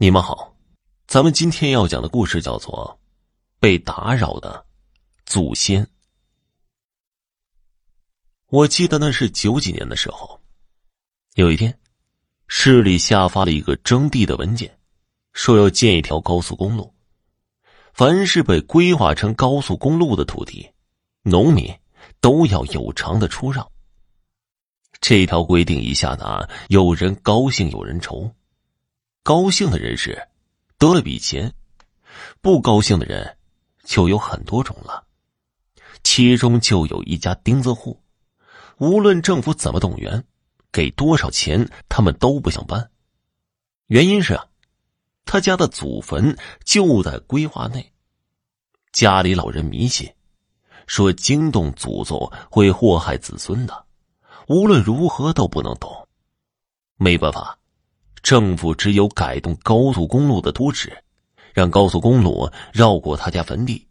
你们好，咱们今天要讲的故事叫做《被打扰的祖先》。我记得那是九几年的时候，有一天，市里下发了一个征地的文件，说要建一条高速公路，凡是被规划成高速公路的土地，农民都要有偿的出让。这条规定一下达，有人高兴，有人愁。高兴的人是得了笔钱，不高兴的人就有很多种了。其中就有一家钉子户，无论政府怎么动员，给多少钱，他们都不想搬。原因是啊，他家的祖坟就在规划内，家里老人迷信，说惊动祖宗会祸害子孙的，无论如何都不能动。没办法。政府只有改动高速公路的图纸，让高速公路绕过他家坟地，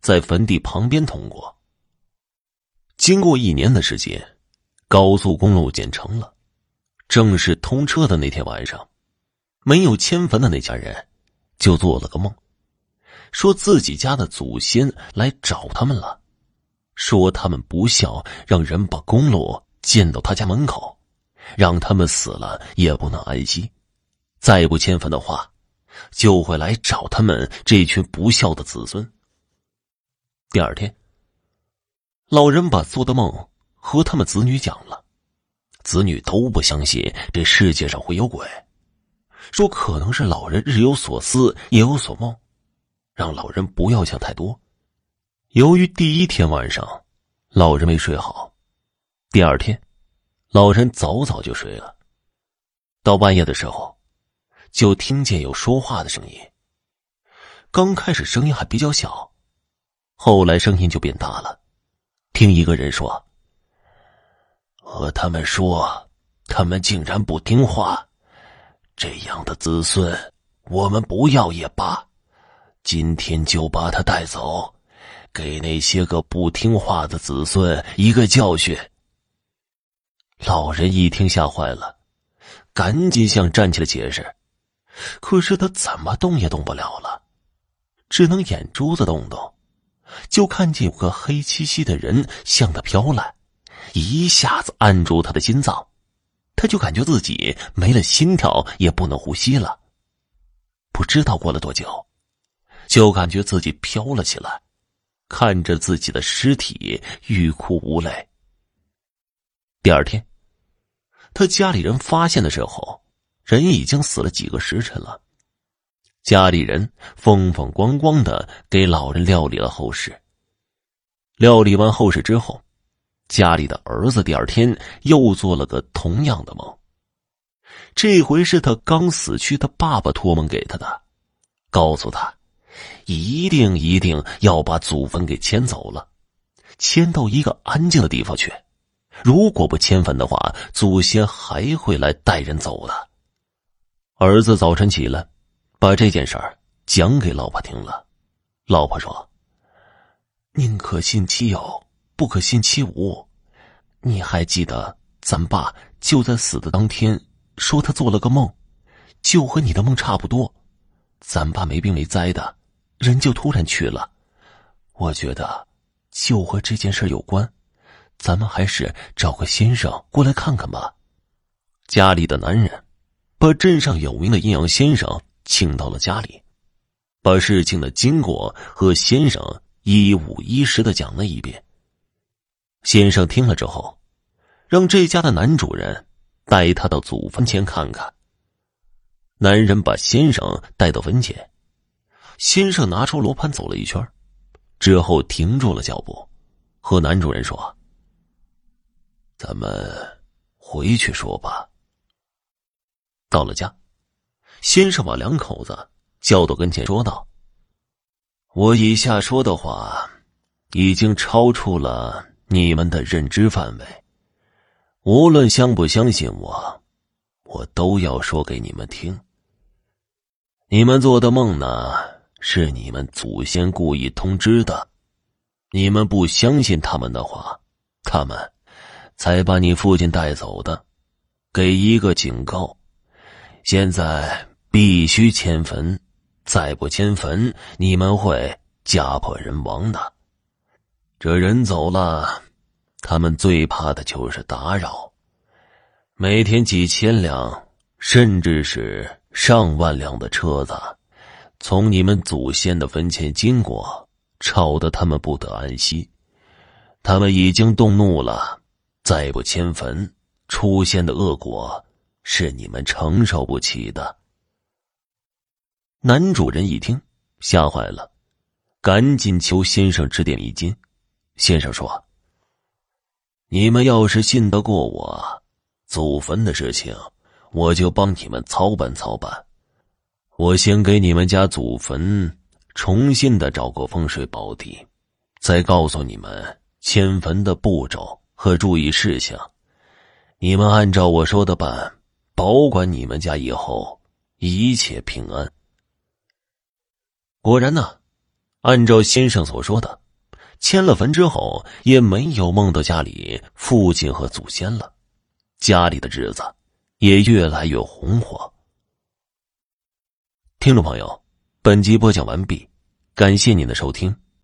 在坟地旁边通过。经过一年的时间，高速公路建成了。正式通车的那天晚上，没有迁坟的那家人就做了个梦，说自己家的祖先来找他们了，说他们不孝，让人把公路建到他家门口。让他们死了也不能安息，再不迁坟的话，就会来找他们这群不孝的子孙。第二天，老人把做的梦和他们子女讲了，子女都不相信这世界上会有鬼，说可能是老人日有所思夜有所梦，让老人不要想太多。由于第一天晚上，老人没睡好，第二天。老人早早就睡了。到半夜的时候，就听见有说话的声音。刚开始声音还比较小，后来声音就变大了。听一个人说：“和他们说，他们竟然不听话，这样的子孙我们不要也罢。今天就把他带走，给那些个不听话的子孙一个教训。”老人一听吓坏了，赶紧想站起来解释，可是他怎么动也动不了了，只能眼珠子动动，就看见有个黑漆漆的人向他飘来，一下子按住他的心脏，他就感觉自己没了心跳，也不能呼吸了。不知道过了多久，就感觉自己飘了起来，看着自己的尸体，欲哭无泪。第二天，他家里人发现的时候，人已经死了几个时辰了。家里人风风光光的给老人料理了后事。料理完后事之后，家里的儿子第二天又做了个同样的梦。这回是他刚死去的爸爸托梦给他的，告诉他，一定一定要把祖坟给迁走了，迁到一个安静的地方去。如果不迁坟的话，祖先还会来带人走的。儿子早晨起来，把这件事儿讲给老婆听了。老婆说：“宁可信其有，不可信其无。你还记得咱爸就在死的当天说他做了个梦，就和你的梦差不多。咱爸没病没灾的，人就突然去了。我觉得就和这件事有关。”咱们还是找个先生过来看看吧。家里的男人把镇上有名的阴阳先生请到了家里，把事情的经过和先生一五一十的讲了一遍。先生听了之后，让这家的男主人带他到祖坟前看看。男人把先生带到坟前，先生拿出罗盘走了一圈，之后停住了脚步，和男主人说。咱们回去说吧。到了家，先生把两口子叫到跟前，说道：“我以下说的话，已经超出了你们的认知范围。无论相不相信我，我都要说给你们听。你们做的梦呢，是你们祖先故意通知的。你们不相信他们的话，他们。”才把你父亲带走的，给一个警告。现在必须迁坟，再不迁坟，你们会家破人亡的。这人走了，他们最怕的就是打扰。每天几千辆，甚至是上万辆的车子，从你们祖先的坟前经过，吵得他们不得安息。他们已经动怒了，再不迁坟，出现的恶果是你们承受不起的。男主人一听，吓坏了，赶紧求先生指点迷津。先生说：“你们要是信得过我，祖坟的事情，我就帮你们操办操办。我先给你们家祖坟重新的找个风水宝地，再告诉你们迁坟的步骤和注意事项。你们按照我说的办，保管你们家以后一切平安。”果然呢，按照先生所说的，迁了坟之后，也没有梦到家里父亲和祖先了，家里的日子也越来越红火。听众朋友，本集播讲完毕，感谢您的收听。